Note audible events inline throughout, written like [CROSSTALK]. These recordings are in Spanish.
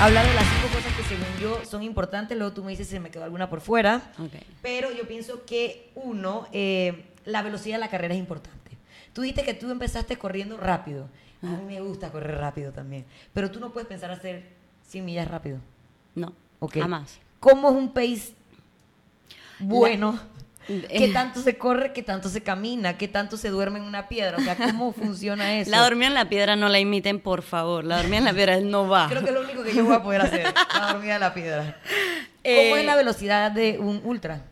hablar de las cinco cosas que según yo son importantes, luego tú me dices si me quedó alguna por fuera. Ok. Pero yo pienso que, uno, eh, la velocidad de la carrera es importante. Tú dijiste que tú empezaste corriendo rápido. A mí me gusta correr rápido también. Pero tú no puedes pensar hacer 100 millas rápido. No, jamás. ¿Cómo es un pace bueno? [LAUGHS] ¿Qué tanto se corre? ¿Qué tanto se camina? ¿Qué tanto se duerme en una piedra? O sea, ¿cómo [LAUGHS] funciona eso? La dormida en la piedra no la imiten, por favor. La dormida en la piedra no va. Creo que es lo único que yo voy a poder hacer. La dormida de la piedra. [LAUGHS] ¿Cómo Eh, es la velocidad de un ultra?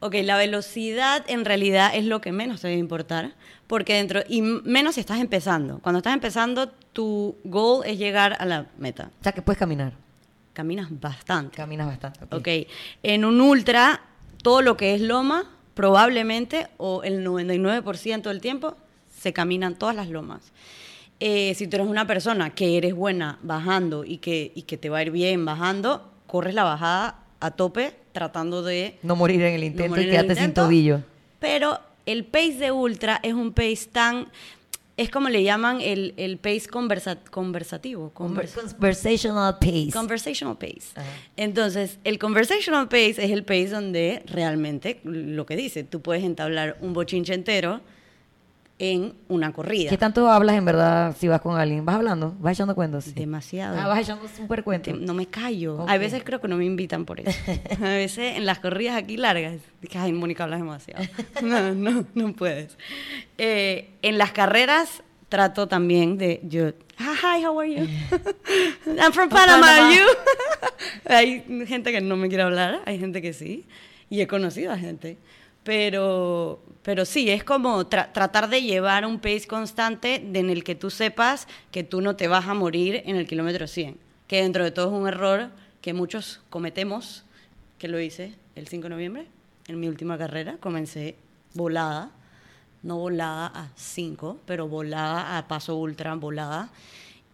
Ok, la velocidad en realidad es lo que menos te debe importar, porque dentro, y menos si estás empezando. Cuando estás empezando, tu goal es llegar a la meta. O sea, que puedes caminar. Caminas bastante. Caminas bastante. ok. Ok, en un ultra, todo lo que es loma, probablemente, o el 99% del tiempo, se caminan todas las lomas. Eh, si tú eres una persona que eres buena bajando y que, y que te va a ir bien bajando, corres la bajada a tope tratando de No morir en el intento y quedarte sin tobillo. Pero el pace de ultra es un pace tan... Es como le llaman el, el pace conversa- conversativo. convers- Conversational pace. Conversational pace. Ajá. Entonces, el conversational pace es el pace donde realmente, lo que dice, tú puedes entablar un bochinche entero en una corrida. ¿Qué tanto hablas en verdad si vas con alguien? ¿Vas hablando? ¿Vas echando cuentos? Demasiado. Ah, vas echando súper cuento. Te- No me callo. Ok. A veces creo que no me invitan por eso. [LAUGHS] A veces en las corridas aquí largas, dije, ay, Mónica, hablas demasiado. [LAUGHS] No, no, no puedes. Eh, en las carreras trato también de, yo, "Ah, hi, how are you? [LAUGHS] I'm from Panama, Panama. you? hay gente que no me quiere hablar, hay gente que sí, y he conocido a gente. Pero, pero sí, es como tra- tratar de llevar un pace constante en el que tú sepas que tú no te vas a morir en el kilómetro 100. Que dentro de todo es un error que muchos cometemos, que lo hice el 5 de noviembre, en mi última carrera. Comencé volada, no volada a 5, pero volada a paso ultra, volada.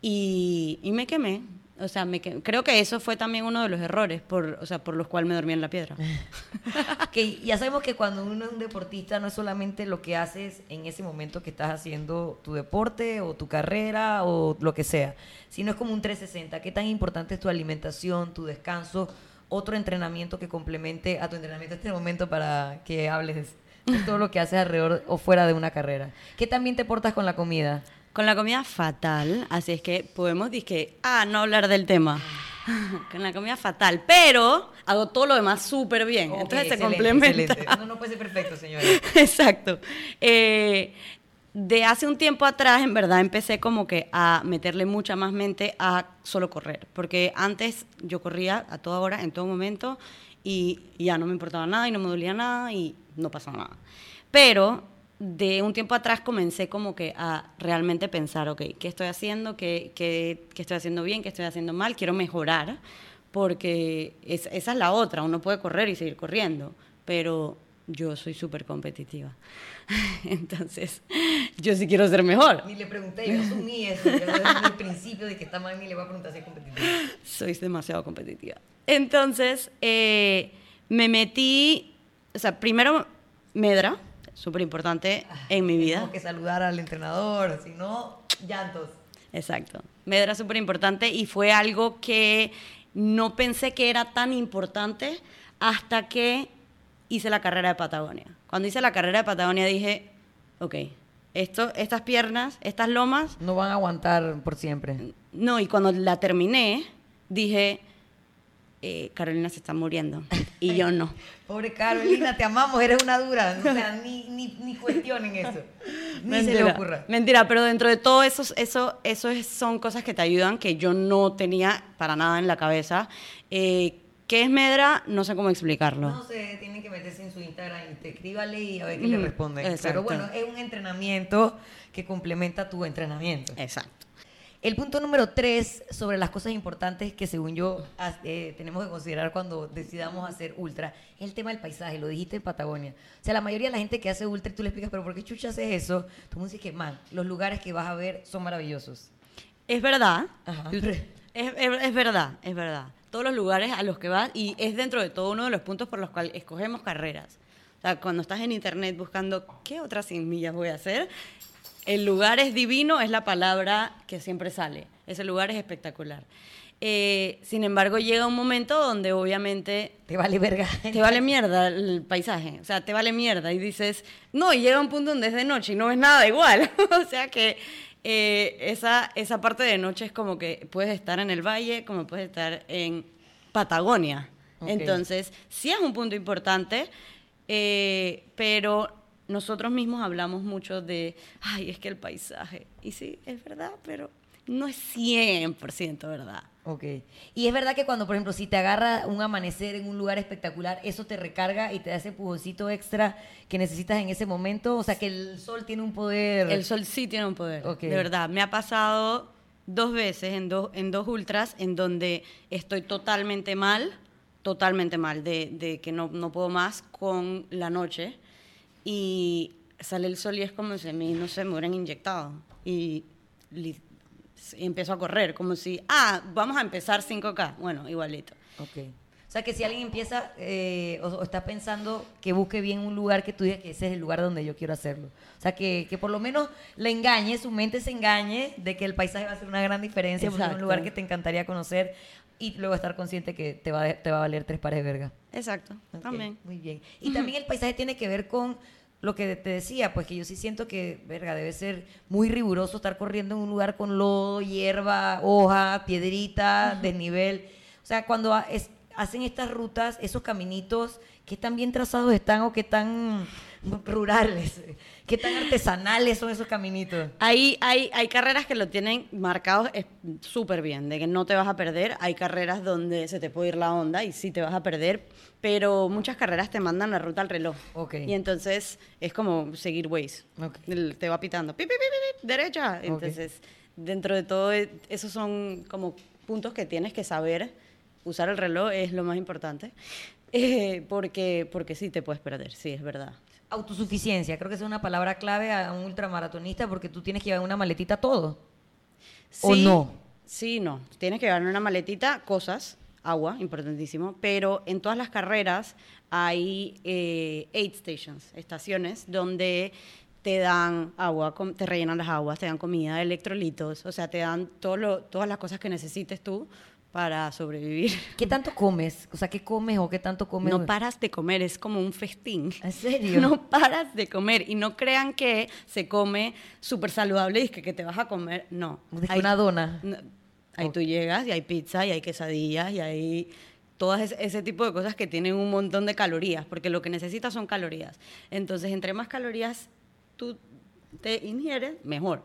Y me quemé. O sea, me creo que eso fue también uno de los errores por, o sea, por los cuales me dormí en la piedra. [LAUGHS] que ya sabemos que cuando uno es un deportista no es solamente lo que haces en ese momento que estás haciendo tu deporte o tu carrera o lo que sea, sino es como un 360. ¿Qué tan importante es tu alimentación, tu descanso, otro entrenamiento que complemente a tu entrenamiento en este momento para que hables de todo lo que haces alrededor o fuera de una carrera? ¿Qué también te portas con la comida? Con la comida fatal, así es que podemos decir ah, no hablar del tema. [LAUGHS] Con la comida fatal, pero hago todo lo demás súper bien. Entonces se complementa. excelente. Uno no puede ser perfecto, señores. [LAUGHS] Exacto. Eh, de hace un tiempo atrás, en verdad, empecé como que a meterle mucha más mente a solo correr. Porque antes yo corría a toda hora, en todo momento, y ya no me importaba nada y no me dolía nada y no pasaba nada. Pero de un tiempo atrás comencé como que a realmente pensar, ok, ¿qué estoy haciendo? ¿Qué, qué, qué estoy haciendo bien? ¿Qué estoy haciendo mal? Quiero mejorar, porque es- esa es la otra. Uno puede correr y seguir corriendo, pero yo soy súper competitiva. [LAUGHS] Entonces, yo sí quiero ser mejor. Ni le pregunté, yo asumí eso. Yo desde el principio de que está mal ni le voy a preguntar si es competitivo. Soy demasiado competitiva. Entonces, eh, me metí, o sea, primero Medra, súper importante en mi vida. Tenemos que saludar al entrenador, si no, llantos. Exacto. Medra súper importante y fue algo que no pensé que era tan importante hasta que hice la carrera de Patagonia. Cuando hice la carrera de Patagonia dije, ok, esto, estas piernas, estas lomas, No van a aguantar por siempre. no, y cuando la terminé, dije, eh, Carolina se está muriendo y yo no. [LAUGHS] Pobre Carolina, te amamos, eres una dura. O sea, ni, ni, ni cuestionen eso. Ni se le ocurra. Mentira, pero dentro de todo eso, eso, eso es- son cosas que te ayudan que yo no tenía para nada en la cabeza. Eh, ¿Qué es Medra? No sé cómo explicarlo. No sé, tienen que meterse en su Instagram y te escríbale y a ver qué le responden. Pero bueno, es un entrenamiento que complementa tu entrenamiento. Exacto. El punto número tres sobre las cosas importantes que según yo eh, tenemos que considerar cuando decidamos hacer ultra es el tema del paisaje, lo dijiste en Patagonia. O sea, la mayoría de la gente que hace ultra, tú le explicas, pero ¿por qué chucha haces eso? Tú me dices que, man, los lugares que vas a ver son maravillosos. Es verdad. Ajá. [LAUGHS] Es, es- es verdad, es verdad. Todos los lugares a los que vas y es dentro de todo uno de los puntos por los cuales escogemos carreras. O sea, cuando estás en internet buscando qué otras 100 millas voy a hacer, el lugar es divino, es la palabra que siempre sale. Ese lugar es espectacular. Eh, sin embargo, llega un momento donde obviamente Te vale verga. te vale mierda el paisaje, o sea, te vale mierda y dices, no, y llega un punto donde es de noche y no ves nada igual. [LAUGHS] o sea que eh, esa, esa parte de noche es como que puedes estar en el valle, como puedes estar en Patagonia. Entonces, sí es un punto importante, eh, pero nosotros mismos hablamos mucho de, ay, es que el paisaje, y sí, es verdad, pero no es 100% verdad. Ok. Y es verdad que cuando, por ejemplo, si te agarra un amanecer en un lugar espectacular, eso te recarga y te da ese pujoncito extra que necesitas en ese momento. O sea, que el sol tiene un poder. El sol sí tiene un poder, Ok. de verdad. Me ha pasado dos veces en, dos en dos ultras en donde estoy totalmente mal, totalmente mal, de, de que no, no puedo más con la noche. Y sale el sol y es como si a mí, no sé, me hubieran inyectado. Y, y empiezo a correr, como si, ah, vamos a empezar 5K. Bueno, igualito. Ok. O sea, que si alguien empieza eh, o, o está pensando que busque bien un lugar que tú digas que ese es el lugar donde yo quiero hacerlo. O sea, que, que por lo menos le engañe, su mente se engañe de que el paisaje va a hacer una gran diferencia, porque es un lugar que te encantaría conocer y luego estar consciente que te va, a- te va a valer tres pares de verga. Exacto, Ok, también. Muy bien. Y también el paisaje tiene que ver con lo que te decía, pues que yo sí siento que, verga, debe ser muy riguroso estar corriendo en un lugar con lodo, hierba, hoja, piedrita, desnivel. O sea, cuando es- hacen estas rutas, esos caminitos, ¿qué tan bien trazados están o qué tan rurales? ¿Qué tan artesanales son esos caminitos? Hay, hay, hay carreras que lo tienen marcados súper bien, de que no te vas a perder. Hay carreras donde se te puede ir la onda y sí te vas a perder, pero muchas carreras te mandan la ruta al reloj. Ok. Y entonces es como seguir Waze. Ok. El- Te va pitando, pi, pi, pi, pi, pi, derecha. Entonces, dentro de todo, eh, esos son como puntos que tienes que saber. Usar el reloj es lo más importante, [LAUGHS] eh, porque, porque sí te puedes perder, sí, es verdad. Autosuficiencia, creo que esa es una palabra clave a un ultramaratonista porque tú tienes que llevar una maletita todo. ¿O no? Sí, no. Tienes que llevar una maletita cosas, agua, importantísimo, pero en todas las carreras hay eh, aid stations, estaciones donde te dan agua, te rellenan las aguas, te dan comida, electrolitos, o sea, te dan todo lo- todas las cosas que necesites tú para sobrevivir. [LAUGHS] ¿Qué tanto comes? O sea, ¿qué comes o qué tanto comes? No paras de comer, es como un festín. ¿En serio? [LAUGHS] No paras de comer y no crean que se come súper saludable y que, que te vas a comer. No. Hay- una dona. no, Ahí tú llegas y hay pizza y hay quesadillas y hay todas ese, ese tipo de cosas que tienen un montón de calorías, porque lo que necesitas son calorías. Entonces, entre más calorías tú te ingieres, mejor.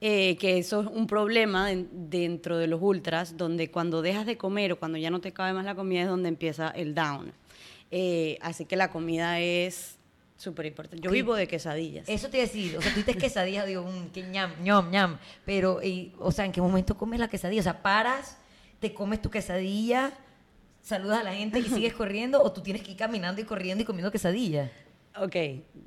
Eh, que eso es un problema en- dentro de los ultras, donde cuando dejas de comer o cuando ya no te cabe más la comida es donde empieza el down. Eh, así que la comida es súper importante. Yo vivo de quesadillas. Eso te iba a decir, o sea, tú dices quesadilla, digo, mm, que ñam, ñam, ñam, pero, y, o sea, ¿en qué momento comes la quesadilla? O sea, paras, te comes tu quesadilla, saludas a la gente y sigues corriendo, o tú tienes que ir caminando y corriendo y comiendo quesadilla. Ok,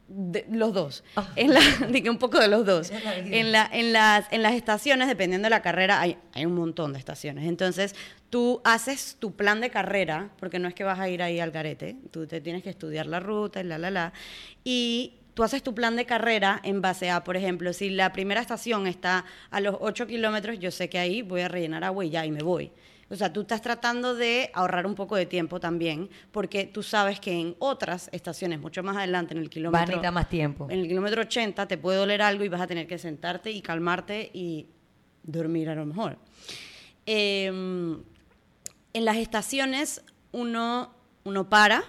de- los dos. Ah. En la, [LAUGHS] dije un poco de los dos. En, la, en, las, en las estaciones, dependiendo de la carrera, hay, hay un montón de estaciones. Entonces, tú haces tu plan de carrera, porque no es que vas a ir ahí al garete, tú te tienes que estudiar la ruta y la, la, la. Y tú haces tu plan de carrera en base a, por ejemplo, si la primera estación está a los 8 kilómetros, yo sé que ahí voy a rellenar agua y ya, y me voy. O sea, tú estás tratando de ahorrar un poco de tiempo también, porque tú sabes que en otras estaciones, mucho más adelante, en el kilómetro... necesitar más tiempo. En el kilómetro 80 te puede doler algo y vas a tener que sentarte y calmarte y dormir a lo mejor. Eh, en las estaciones uno, uno para,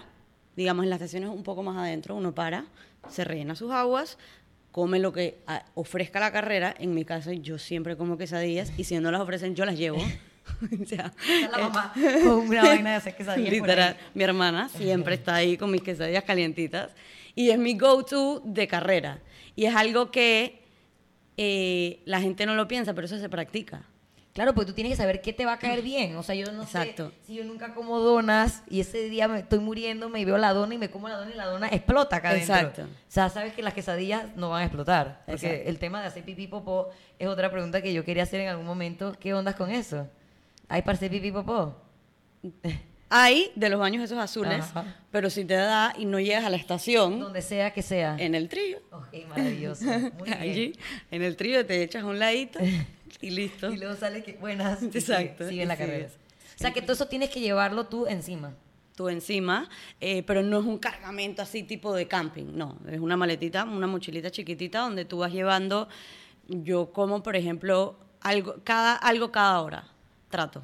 digamos en las estaciones un poco más adentro, uno para, se rellena sus aguas, come lo que ah, ofrezca la carrera. En mi caso yo siempre como quesadillas y si no las ofrecen yo las llevo. [LAUGHS] [LAUGHS] O sea, la mamá [LAUGHS] con una vaina de hacer quesadillas Literal, mi hermana siempre está ahí con mis quesadillas calientitas y es mi go-to de carrera. Y es algo que eh, la gente no lo piensa, pero eso se practica. Claro, porque tú tienes que saber qué te va a caer bien. O sea, yo no Exacto. sé si yo nunca como donas y ese día me estoy muriéndome y veo la dona y me como la dona y la dona explota acá adentro. Exacto. O sea, sabes que las quesadillas no van a explotar. Porque Exacto. el tema de hacer pipí popó es otra pregunta que yo quería hacer en algún momento. ¿Qué ondas con eso? ¿Hay para pipí popó? Hay de los baños esos azules, Ajá. pero si te da y no llegas a la estación, Donde sea que sea. en el trío, Ok, maravilloso. [LAUGHS] Muy bien. allí, en el trío te echas a un ladito [LAUGHS] y listo. Y luego sale que buenas. Exacto, Sigue, la carrera. sigues. O sea que todo eso tienes que llevarlo tú encima. tú encima, eh, pero no es un cargamento así tipo de camping, no, es una maletita, una mochilita chiquitita donde tú vas llevando, yo como por ejemplo, algo cada, algo cada hora, trato,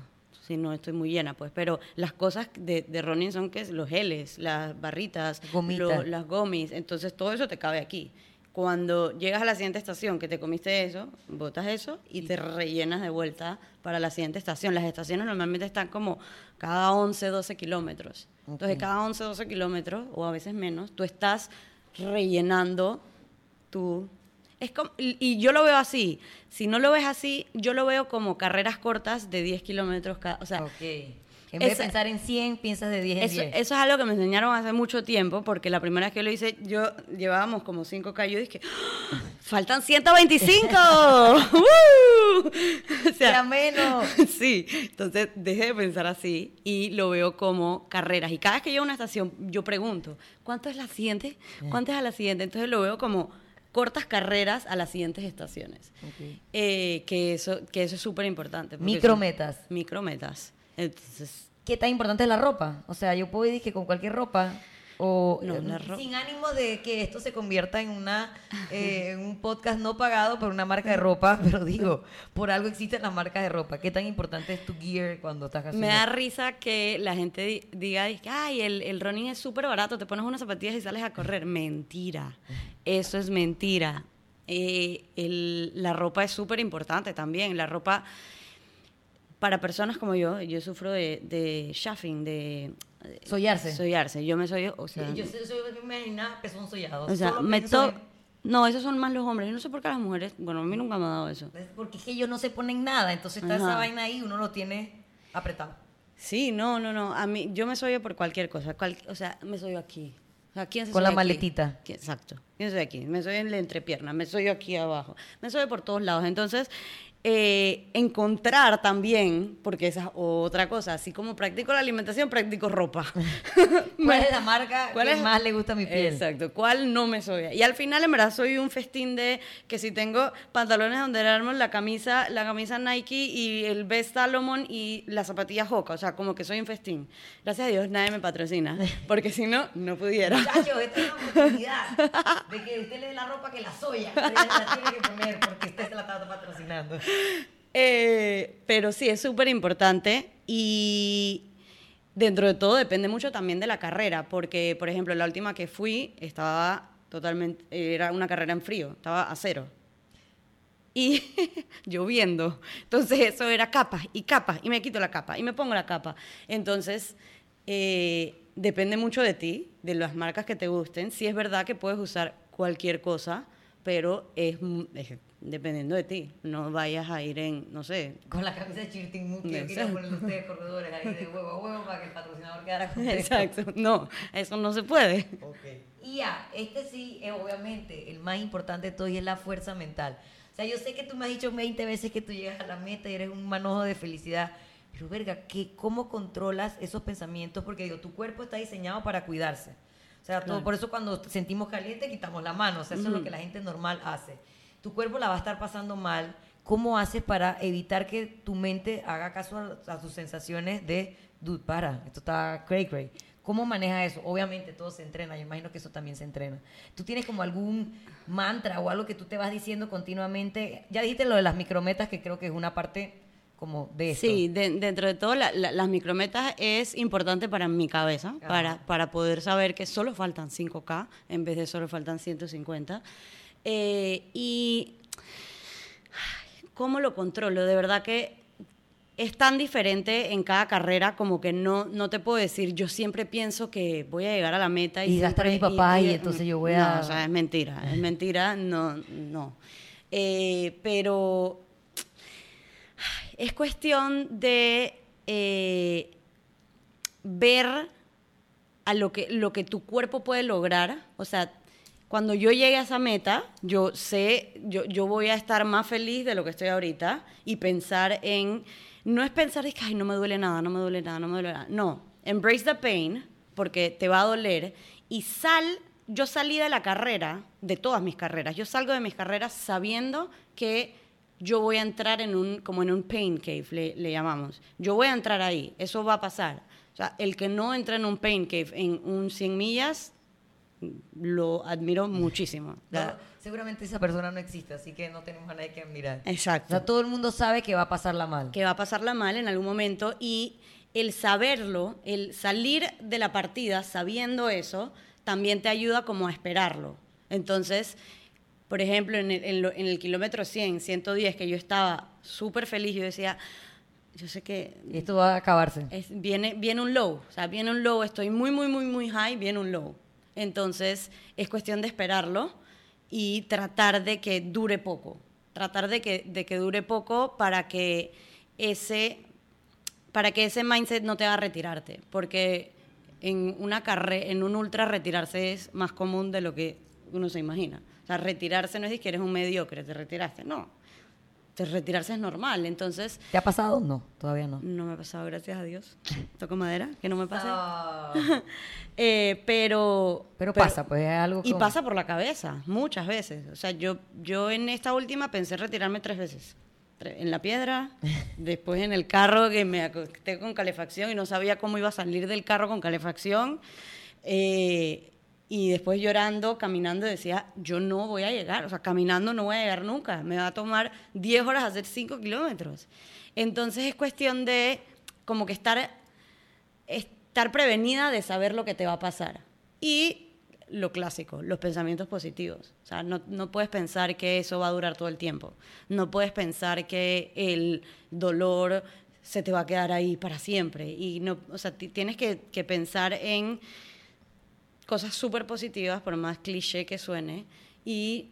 si no estoy muy llena pues, pero las cosas de, de running son que los geles, las barritas, lo- las gomis, entonces todo eso te cabe aquí. Cuando llegas a la siguiente estación que te comiste eso, botas eso y te rellenas de vuelta para la siguiente estación. Las estaciones normalmente están como cada 11, 12 kilómetros. Entonces, cada 11, 12 kilómetros, o a veces menos, tú estás rellenando tu... Es como, y, y yo lo veo así. Si no lo ves así, yo lo veo como carreras cortas de 10 kilómetros cada... O sea. En vez de pensar en 100, piensas de 10 en eso, 10. eso es algo que me enseñaron hace mucho tiempo, porque la primera vez que lo hice, yo llevábamos como 5K, yo dije, ¡Ah! ¡faltan 125! ¡Uh! [LAUGHS] [LAUGHS] O sea, Ya menos. [LAUGHS] sí, entonces dejé de pensar así y lo veo como carreras. Y cada vez que llego a una estación, yo pregunto, ¿cuánto es la siguiente? ¿Cuánto es a la siguiente? Entonces lo veo como cortas carreras a las siguientes estaciones. Eh, que, eso, que eso es súper importante. Micrometas. Micrometas. Entonces, ¿Qué tan importante es la ropa? O sea, yo puedo ir que con cualquier ropa o No, eh, ro- sin ánimo de que esto se convierta en una eh, en un podcast no pagado por una marca de ropa, [LAUGHS] pero digo, por algo existen las marcas de ropa. ¿Qué tan importante es tu gear cuando estás haciendo? Me da risa que la gente di- diga, que, ay, el, el running es súper barato, te pones unas zapatillas y sales a correr. Mentira, eso es mentira. Eh, el- la ropa es súper importante también. La ropa, para personas como yo, yo sufro de, de chafing, de... Soyarse. Soyarse. Yo me soy, o sea... yo soy me imaginaba que son sollados. o sea, me to... No, esos son más los hombres. Yo no sé por qué las mujeres... Bueno, a mí nunca me ha dado eso. Porque es que ellos no se ponen nada, entonces está esa Ajá. vaina ahí, uno lo tiene apretado. Sí, no, no, no. A mí, yo me soy por cualquier cosa. cual- o sea, me soy aquí. O sea, ¿quién se Con la aquí? maletita. ¿Quién- Exacto. ¿Quién soy aquí? Me soy en la entrepierna, me soy aquí abajo, me soy por todos lados. Entonces, eh, encontrar también, porque esa es otra cosa, así como practico la alimentación, practico ropa. [LAUGHS] ¿Cuál es la marca [LAUGHS] ¿Cuál que es? más le gusta a mi piel? Exacto, ¿cuál no me soy? Y al final, en verdad, soy un festín de que si tengo pantalones Under Armour, la camisa, la camisa Nike y el Best Salomon y las zapatillas Hoka, o sea, como que soy un festín. Gracias a Dios nadie me patrocina, porque si no, no pudiera. [LAUGHS] Muchachos, esta es una oportunidad de que usted le dé la ropa que la soya. La tiene que poner porque usted se la está patrocinando. Eh, pero sí, es súper importante y dentro de todo depende mucho también de la carrera, porque, por ejemplo, la última que fui estaba totalmente, era una carrera en frío, estaba a cero. Y [LAUGHS] lloviendo. Entonces eso era capas y capas, y me quito la capa, y me pongo la capa. Entonces, eh, depende mucho de ti, de las marcas que te gusten. Sí es verdad que puedes usar cualquier cosa, pero es, es dependiendo de ti. No vayas a ir en, no sé, Con la camisa de Chirtin que quería a ustedes corredores ahí de huevo a huevo para que el patrocinador quedara [LAUGHS] contento. Exacto, no, eso no se puede. Y ya, este sí es obviamente el más importante de todo y es la fuerza mental. O sea, yo sé que tú me has dicho 20 veces que tú llegas a la meta y eres un manojo de felicidad, pero verga, ¿qué, ¿cómo controlas esos pensamientos? Porque digo, tu cuerpo está diseñado para cuidarse. O sea, todo, Claro. por eso cuando sentimos caliente quitamos la mano. O sea, eso es lo que la gente normal hace. Tu cuerpo la va a estar pasando mal. ¿Cómo haces para evitar que tu mente haga caso a, a sus sensaciones de, dude, para, esto está cray cray? ¿Cómo maneja eso? Obviamente todo se entrena, yo imagino que eso también se entrena. ¿Tú tienes como algún mantra o algo que tú te vas diciendo continuamente? Ya dijiste lo de las micrometas, que creo que es una parte como de esto. Sí, de- dentro de todo, la- la- las micrometas es importante para mi cabeza, Ajá. para, para poder saber que solo faltan 5K en vez de solo faltan 150. Eh, y ¿cómo lo controlo? De verdad que es tan diferente en cada carrera como que no, no te puedo decir, yo siempre pienso que voy a llegar a la meta y, Y gastar mi papá y entonces yo voy a- No, o sea, es mentira, es mentira, no, no. Eh, pero es cuestión de eh, ver a lo que, lo que tu cuerpo puede lograr. O sea, cuando yo llegue a esa meta, yo sé, yo, yo voy a estar más feliz de lo que estoy ahorita y pensar en, no es pensar de que, ay, no me duele nada, no me duele nada, no me duele nada. No, embrace the pain, porque te va a doler, y sal, yo salí de la carrera, de todas mis carreras, yo salgo de mis carreras sabiendo que yo voy a entrar en un, como en un pain cave, le, le llamamos. Yo voy a entrar ahí, eso va a pasar. O sea, el que no entra en un pain cave en un 100 millas, lo admiro muchísimo. No, seguramente esa persona no existe, así que no tenemos a nadie que admirar. Exacto. O sea, todo el mundo sabe que va a pasarla mal. que va a pasarla mal en algún momento y el saberlo, el salir de la partida sabiendo eso, también te ayuda como a esperarlo. Entonces, por ejemplo, en el, en lo- en el kilómetro 100, 110, que yo estaba súper feliz, yo decía, yo sé que Esto va a acabarse. es- viene, viene un low, o sea, viene un low, estoy muy, muy, muy, muy high, viene un low. Entonces, es cuestión de esperarlo y tratar de que dure poco, tratar de que, de que dure poco para que ese para que ese mindset no te haga retirarte, porque en una carrera, en un ultra retirarse es más común de lo que uno se imagina. O sea, retirarse no es decir que eres un mediocre, te retiraste, no. Te retirarse es normal, entonces ¿Te ha pasado? No, todavía no. no me ha pasado, gracias a Dios. Toco madera, que no me pase. Ah. [LAUGHS] Eh, pero, Pero pasa, pues es algo Y como- pasa por la cabeza, muchas veces. O sea, yo, yo en esta última pensé retirarme tres veces. En la piedra, [LAUGHS] después en el carro que me acosté con calefacción y no sabía cómo iba a salir del carro con calefacción. eh, y después llorando, caminando, decía, yo no voy a llegar. O sea, caminando no voy a llegar nunca. Me va a tomar 10 horas hacer 5 kilómetros. Entonces es cuestión de como que estar estar prevenida de saber lo que te va a pasar. Y lo clásico, los pensamientos positivos. O sea, no, no puedes pensar que eso va a durar todo el tiempo. No puedes pensar que el dolor se te va a quedar ahí para siempre. Y no, o sea, ti- tienes que, que pensar en cosas súper positivas, por más cliché que suene. Y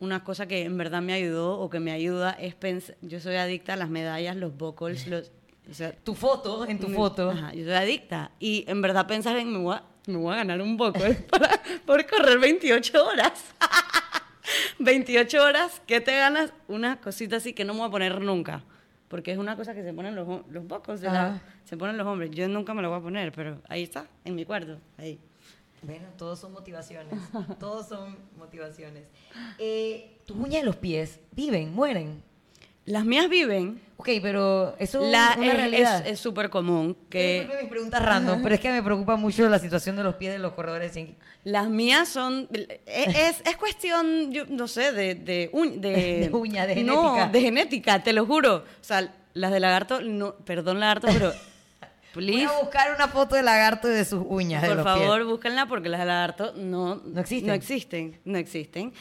una cosa que en verdad me ayudó o que me ayuda es pensar, yo soy adicta a las medallas, los buckles, [LAUGHS] los... O sea, Tu foto, en tu me- foto. Ajá, yo soy adicta. Y en verdad pensar en, me voy a, me voy a ganar un poco [LAUGHS] para, por correr 28 horas. [LAUGHS] 28 horas, ¿qué te ganas? Una cosita así que no me voy a poner nunca. Porque es una cosa que se ponen los, los la- Ajá. se ponen los hombres. Yo nunca me lo voy a poner, pero ahí está, en mi cuarto. Ahí. Bueno, todos son motivaciones. todos son motivaciones. Eh, tus uñas de los pies viven, mueren. Las mías viven. Ok, pero eso La, es una es- realidad. es súper común que... Mis preguntas random, pero es que me preocupa mucho la situación de los pies de los corredores. sin- Las mías son. Es, es cuestión, yo no sé, de. De, uñ- de, [LAUGHS] De uña, de No, genética. de genética, te lo juro. O sea, las de lagarto, no, perdón, lagarto, pero. Voy Please, a buscar una foto de lagarto y de sus uñas de por los favor, pies. búsquenla porque las de lagarto no, No existen. No existen, no existen.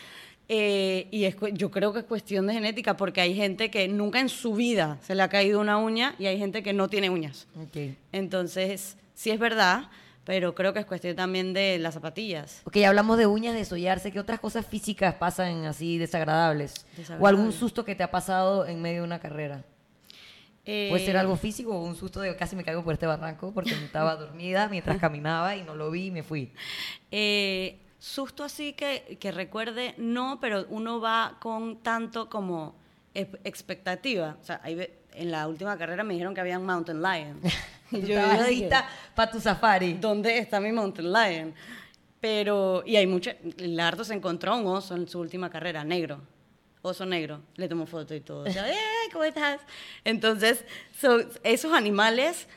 Eh, y es, yo creo que es cuestión de genética porque hay gente que nunca en su vida se le ha caído una uña y hay gente que no tiene uñas. Ok. Entonces, sí es verdad, pero creo que es cuestión también de las zapatillas. Ok, hablamos de uñas, de sollarse. ¿Qué otras cosas físicas pasan así desagradables? ¿O Desagradables. algún susto que te ha pasado en medio de una carrera? Puede ser Eh, algo físico o un susto de casi me caigo por este barranco porque estaba dormida mientras caminaba y no lo vi y me fui. Eh, susto así que, que recuerde, no, pero uno va con tanto como expectativa. O sea, ahí en la última carrera me dijeron que había un mountain lion. [LAUGHS] Y yo, lista para tu safari. ¿dónde está mi mountain lion? Pero, y hay mucha, lagarto se encontró un oso en su última carrera, negro. Oso negro, le tomó foto y todo. O sea, [LAUGHS] "Eh, ¿cómo estás? Entonces, son esos animales,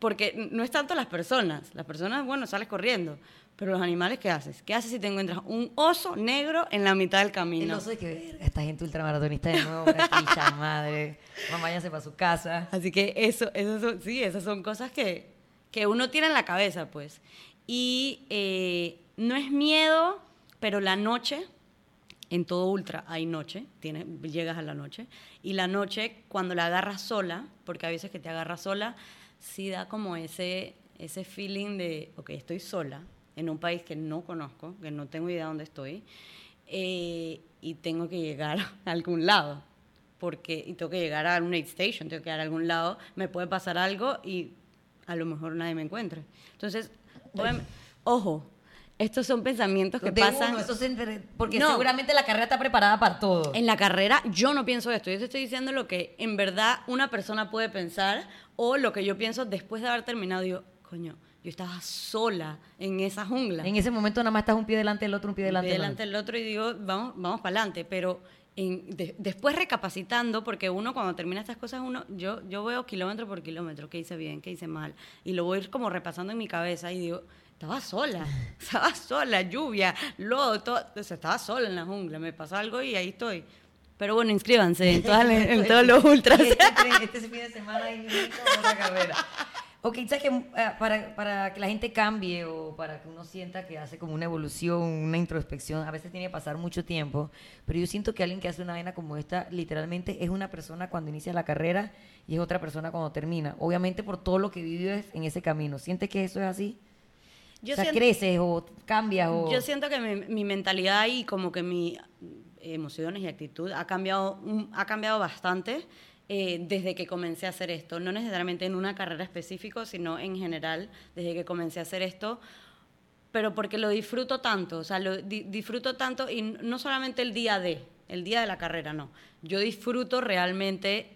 porque no es tanto las personas. Las personas, bueno, sales corriendo. Pero los animales, ¿qué haces? ¿Qué haces si te encuentras un oso negro en la mitad del El camino? oso de que verga, esta gente ultramaratonista de nuevo, capricha, madre. Mamá ya se para su casa. Así que eso, eso son- sí, esas son cosas que, que uno tiene en la cabeza, pues. Y eh, no es miedo, pero la noche, en todo ultra hay noche, tienes, llegas a la noche, y la noche cuando la agarras sola, porque a veces que te agarras sola, sí da como ese, ese feeling de, ok, estoy sola en un país que no conozco, que no tengo idea dónde estoy, eh, y tengo que llegar a algún lado porque y tengo que llegar a un aid station, tengo que llegar a algún lado, me puede pasar algo y a lo mejor nadie me encuentre. Entonces, ojo, estos son pensamientos que De pasan uno, eso porque No. seguramente la carrera está preparada para todo. en la carrera. Yo no pienso esto, yo te estoy diciendo lo que en verdad una persona puede pensar o lo que yo pienso después de haber terminado. Digo, coño, yo estaba sola en esa jungla. En ese momento nada más estás un pie delante del otro, un pie delante del delante otro. del otro y digo, vamos, vamos para adelante. Pero en- de- después recapacitando, porque uno cuando termina estas cosas, uno, yo, yo veo kilómetro por kilómetro, qué hice bien, qué hice mal, y lo voy como repasando en mi cabeza y digo, estaba sola, [LAUGHS] estaba sola, lluvia, lodo, todo, o sea, estaba sola en la jungla, me pasó algo y ahí estoy. Pero bueno, inscríbanse en, todas en todos los [LAUGHS] ultras. Y este, [LAUGHS] este fin de semana hay otra carrera. Ok, ¿sabes que para, para que la gente cambie o para que uno sienta que hace como una evolución, una introspección, a veces tiene que pasar mucho tiempo, pero yo siento que alguien que hace una vaina como esta, literalmente es una persona cuando inicia la carrera y es otra persona cuando termina. Obviamente por todo lo que vives en ese camino. ¿Sientes que eso es así? Yo o sea, siento- creces o cambias o... Yo siento que mi, mi mentalidad y como que mi emociones y actitud ha cambiado, ha cambiado bastante eh, desde que comencé a hacer esto. No necesariamente en una carrera específica, sino en general, desde que comencé a hacer esto. Pero porque lo disfruto tanto, o sea, lo di- disfruto tanto y no solamente el día de, el día de la carrera, no. Yo disfruto realmente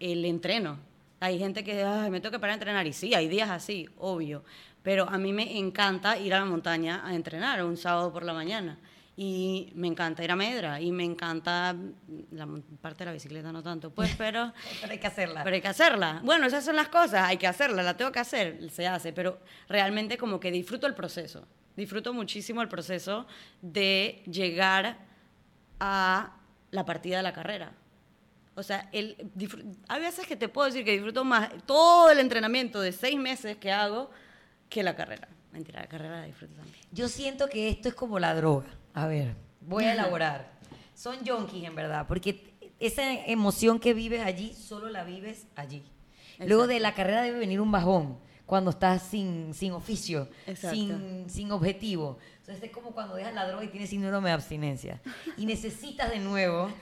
el entreno. Hay gente que "Ay, me tengo que parar a entrenar y sí, hay días así, obvio. Pero a mí me encanta ir a la montaña a entrenar un sábado por la mañana. Y me encanta ir a Medra y me encanta la mon- parte de la bicicleta, no tanto, pues, [LAUGHS] pero, Pero hay que hacerla. pero hay que hacerla. Bueno, esas son las cosas, hay que hacerla, la tengo que hacer, se hace, pero realmente como que disfruto el proceso. Disfruto muchísimo el proceso de llegar a la partida de la carrera. O sea, el, hay veces que te puedo decir que disfruto más todo el entrenamiento de seis meses que hago que la carrera. Mentira, la carrera la disfruto también. Yo siento que esto es como la droga. A ver, voy a elaborar. Son junkies en verdad, porque esa emoción que vives allí, solo la vives allí. Luego de la carrera debe venir un bajón, cuando estás sin, sin oficio, sin, sin objetivo. Entonces es como cuando dejas la droga y tienes síndrome de abstinencia. Y necesitas de nuevo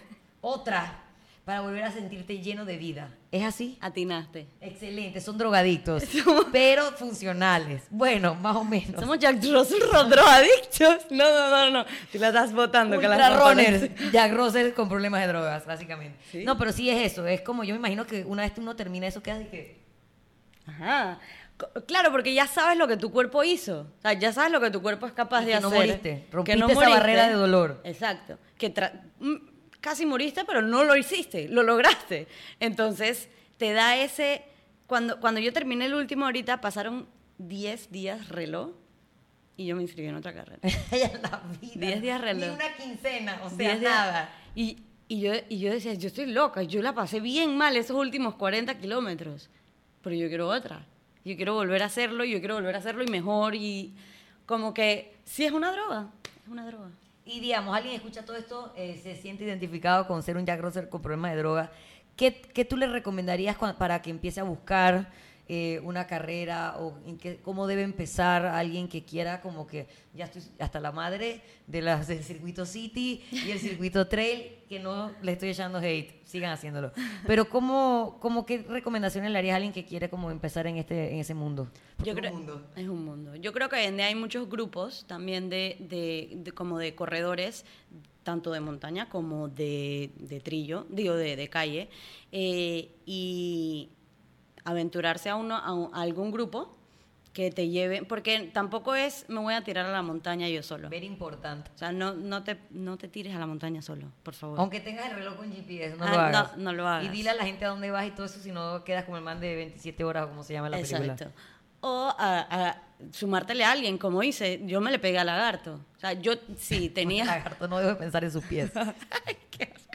otra para volver a sentirte lleno de vida. ¿Es así? Atinaste. Excelente, son drogadictos, [LAUGHS] pero funcionales. Bueno, más o menos. Somos Jack Russell [LAUGHS] drogadictos. No, no, no, no. Tú la estás votando. que Ultra las botones. runners, Jack Russell con problemas de drogas, básicamente. ¿Sí? No, pero sí es eso. Es como yo me imagino que una vez que uno termina eso, queda de que. Ajá. Claro, porque ya sabes lo que tu cuerpo hizo. O sea, ya sabes lo que tu cuerpo es capaz Y de que hacer. no moriste. Rompiste esa barrera de dolor. Exacto. Que tra- mm, casi moriste, pero no lo hiciste, lo lograste. Entonces, te da ese... Cuando, cuando yo terminé el último ahorita, pasaron 10 días reloj y yo me inscribí en otra carrera. [LAUGHS] La vida. Diez días reloj. Ni una quincena, o sea, nada. Y, y, yo, y yo decía, yo estoy loca, yo la pasé bien mal esos últimos 40 kilómetros, pero yo quiero otra. Yo quiero volver a hacerlo, y yo quiero volver a hacerlo y mejor. Y como que sí es una droga, es una droga. Y digamos, alguien escucha todo esto, eh, se siente identificado con ser un Jack Russell con problemas de droga. ¿Qué, qué tú le recomendarías para que empiece a buscar eh, una carrera o en qué- cómo debe empezar alguien que quiera como que ya estoy hasta la madre de las del circuito City y el circuito Trail, que no le estoy echando hate, sigan haciéndolo. Pero cómo, cómo qué recomendaciones le harías a alguien que quiere como empezar en este en ese mundo? Porque Yo es un creo, mundo. Es un mundo. Yo creo que hoy en día hay muchos grupos también de, de- de- como de corredores, tanto de montaña como de, de trillo, digo, de, de calle, eh, y aventurarse a, uno, a, un- a algún grupo que te lleve, porque tampoco es me voy a tirar a la montaña yo solo. Ver importante. O sea, no, no, te, no te tires a la montaña solo, por favor. Aunque tengas el reloj con GPS, no Ah, lo no, hagas. no lo hagas. Y dile a la gente a dónde vas y todo eso, si no quedas como el man de 27 horas o como se llama la película. Exacto. O a, a sumártele a alguien, como hice, yo me le pegué al lagarto. O sea, yo sí [LAUGHS] El tenía... lagarto no debe pensar en sus pies. [LAUGHS]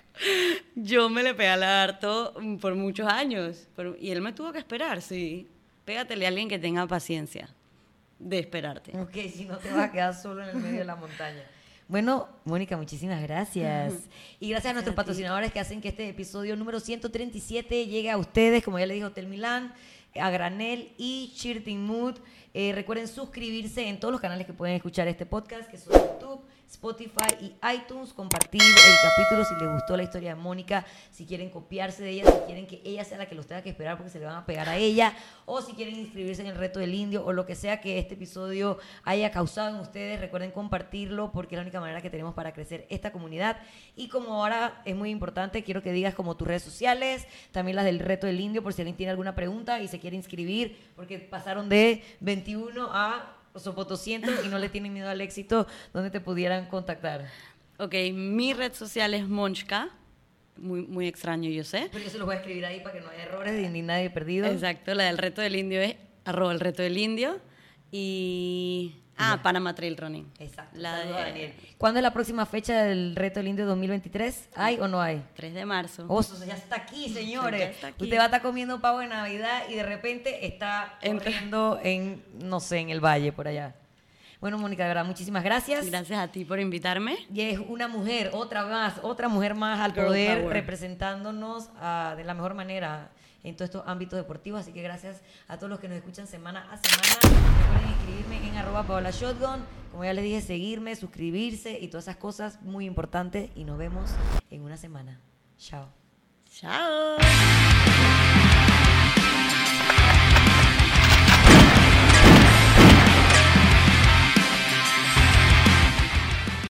yo me le pegué al lagarto mm, por muchos años. y él me tuvo que esperar, sí. Pégatele a alguien que tenga paciencia de esperarte. ok, si no te vas a quedar solo en el medio de la montaña. Bueno, Mónica, muchísimas gracias. Y gracias a nuestros patrocinadores que hacen que este episodio número 137 llegue a ustedes, como ya le dijo Hotel Milán, a Granel y Shirting Mood. Eh, recuerden suscribirse en todos los canales que pueden escuchar este podcast, que son YouTube, Spotify y iTunes. Compartir el capítulo si les gustó la historia de Mónica, si quieren copiarse de ella, si quieren que ella sea la que los tenga que esperar porque se le van a pegar a ella, o si quieren inscribirse en el reto del indio, o lo que sea que este episodio haya causado en ustedes. Recuerden compartirlo porque es la única manera que tenemos para crecer esta comunidad. Y como ahora es muy importante, quiero que digas como tus redes sociales, también las del reto del indio, por si alguien tiene alguna pregunta y se quiere inscribir, porque pasaron de 21 a Sopo 200 y no le tienen miedo al éxito, ¿dónde te pudieran contactar? Ok, mi red social es Monchka. Muy, muy extraño, yo sé. Pero yo se los voy a escribir ahí para que no haya errores ni nadie perdido. Exacto, la del reto del indio es arroba el reto del indio. Y. Ah, Panama Trail Running. Exacto. La de Daniel. ¿Cuándo es la próxima fecha del Reto del Indio 2023? ¿Hay o no hay? 3 de marzo. Oh, ya está aquí, señores. Ya está aquí. Usted va a estar comiendo pavo de Navidad y de repente está Entra- corriendo en, no sé, en el valle por allá. Bueno, Mónica, de verdad, muchísimas gracias. Gracias a ti por invitarme. Y es una mujer, otra más, otra mujer más al Girl poder, power. representándonos ah, de la mejor manera en todos estos ámbitos deportivos. Así que gracias a todos los que nos escuchan semana a semana. Recuerden inscribirme en arroba Paola Shotgun. Como ya les dije, seguirme, suscribirse y todas esas cosas muy importantes. Y nos vemos en una semana. Chao. Chao.